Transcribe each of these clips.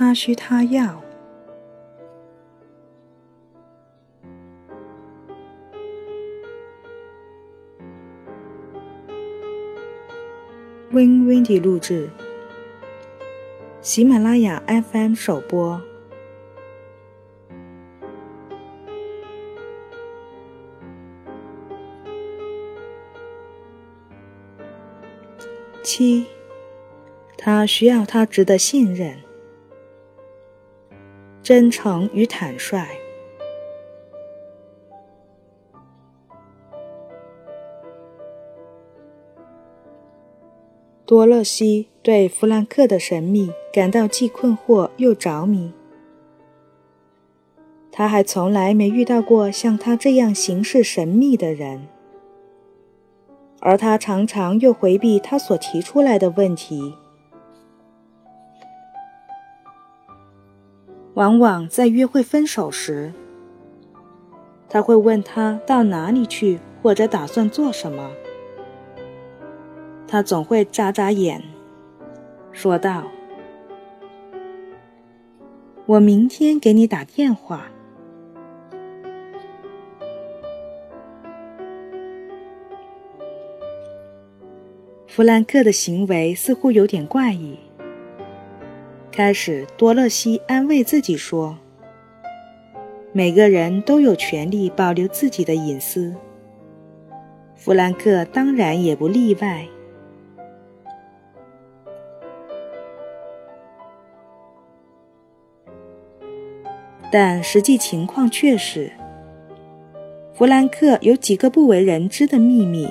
他需他要。Win Windy 录制，喜马拉雅 FM 首播。七，他需要他值得信任、真诚与坦率。多乐西对弗兰克的神秘感到既困惑又着迷。他还从来没遇到过像他这样行事神秘的人，而他常常又回避他所提出来的问题。往往在约会分手时，他会问他到哪里去，或者打算做什么。他总会眨眨眼，说道：“我明天给你打电话。”弗兰克的行为似乎有点怪异。开始，多乐西安慰自己说：“每个人都有权利保留自己的隐私，弗兰克当然也不例外。”但实际情况却是，弗兰克有几个不为人知的秘密，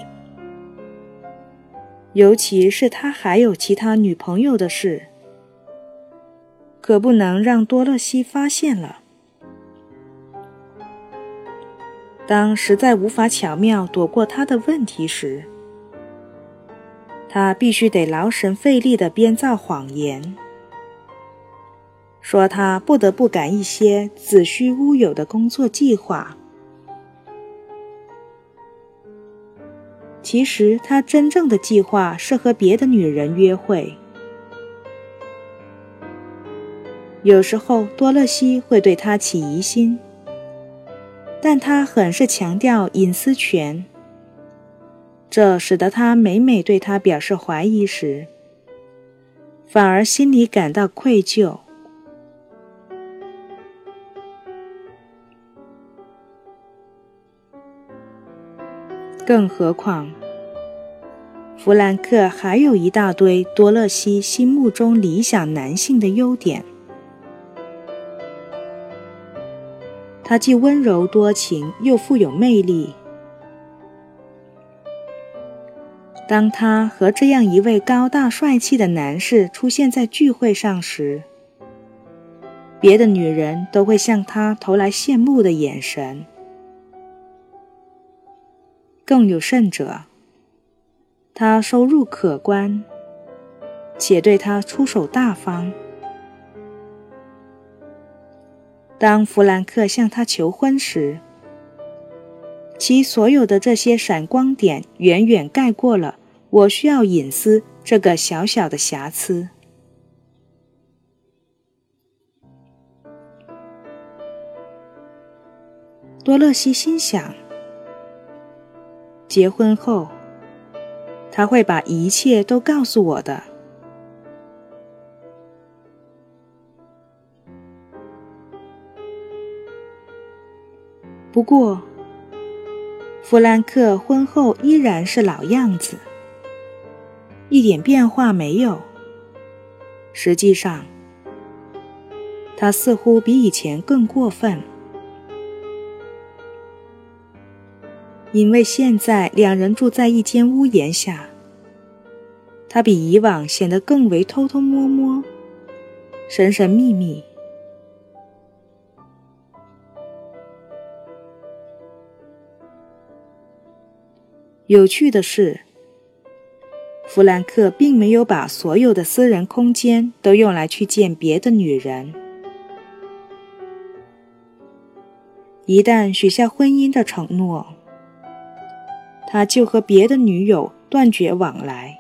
尤其是他还有其他女朋友的事，可不能让多乐西发现了。当实在无法巧妙躲过他的问题时，他必须得劳神费力地编造谎言。说他不得不改一些子虚乌有的工作计划。其实他真正的计划是和别的女人约会。有时候多乐西会对他起疑心，但他很是强调隐私权，这使得他每每对他表示怀疑时，反而心里感到愧疚。更何况，弗兰克还有一大堆多乐西心目中理想男性的优点。他既温柔多情，又富有魅力。当他和这样一位高大帅气的男士出现在聚会上时，别的女人都会向他投来羡慕的眼神。更有甚者，他收入可观，且对他出手大方。当弗兰克向她求婚时，其所有的这些闪光点远远盖过了“我需要隐私”这个小小的瑕疵。多乐西心想。结婚后，他会把一切都告诉我的。不过，弗兰克婚后依然是老样子，一点变化没有。实际上，他似乎比以前更过分。因为现在两人住在一间屋檐下，他比以往显得更为偷偷摸摸、神神秘秘。有趣的是，弗兰克并没有把所有的私人空间都用来去见别的女人。一旦许下婚姻的承诺，他就和别的女友断绝往来。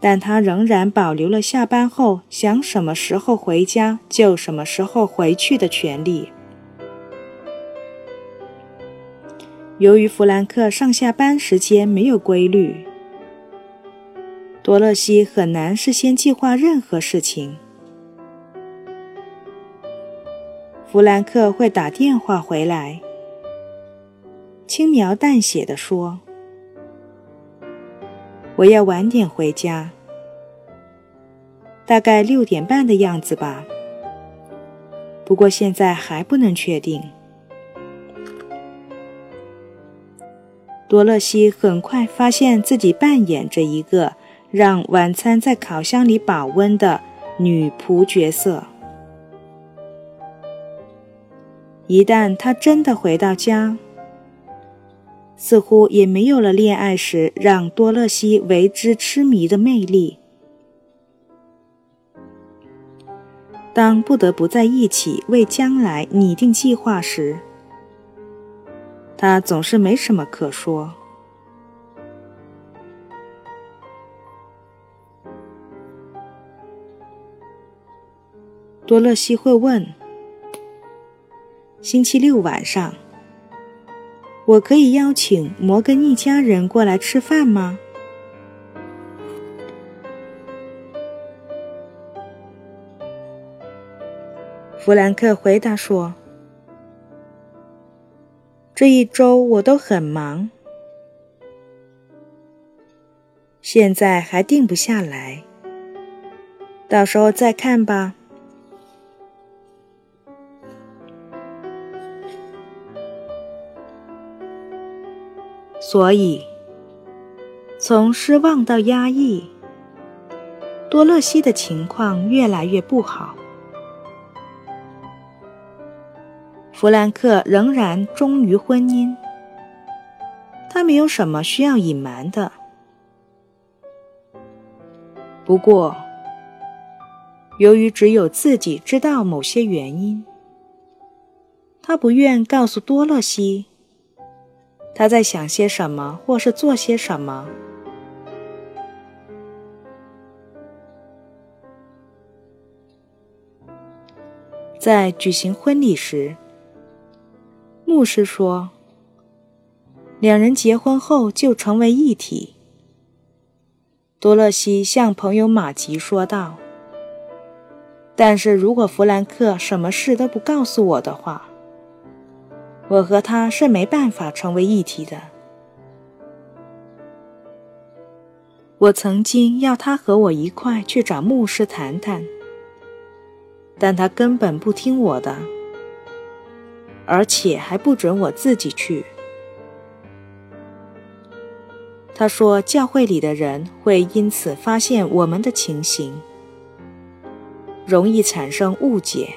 但他仍然保留了下班后想什么时候回家就什么时候回去的权利。由于弗兰克上下班时间没有规律，多乐西很难事先计划任何事情。弗兰克会打电话回来，轻描淡写的说。我要晚点回家，大概六点半的样子吧。不过现在还不能确定。多乐西很快发现自己扮演着一个让晚餐在烤箱里保温的女仆角色。一旦他真的回到家，似乎也没有了恋爱时让多乐西为之痴迷的魅力。当不得不在一起为将来拟定计划时，他总是没什么可说。多乐西会问：“星期六晚上。”我可以邀请摩根一家人过来吃饭吗？弗兰克回答说：“这一周我都很忙，现在还定不下来，到时候再看吧。”所以，从失望到压抑，多乐西的情况越来越不好。弗兰克仍然忠于婚姻，他没有什么需要隐瞒的。不过，由于只有自己知道某些原因，他不愿告诉多乐西。他在想些什么，或是做些什么？在举行婚礼时，牧师说：“两人结婚后就成为一体。”多乐西向朋友马吉说道：“但是如果弗兰克什么事都不告诉我的话。”我和他是没办法成为一体的。我曾经要他和我一块去找牧师谈谈，但他根本不听我的，而且还不准我自己去。他说教会里的人会因此发现我们的情形容易产生误解。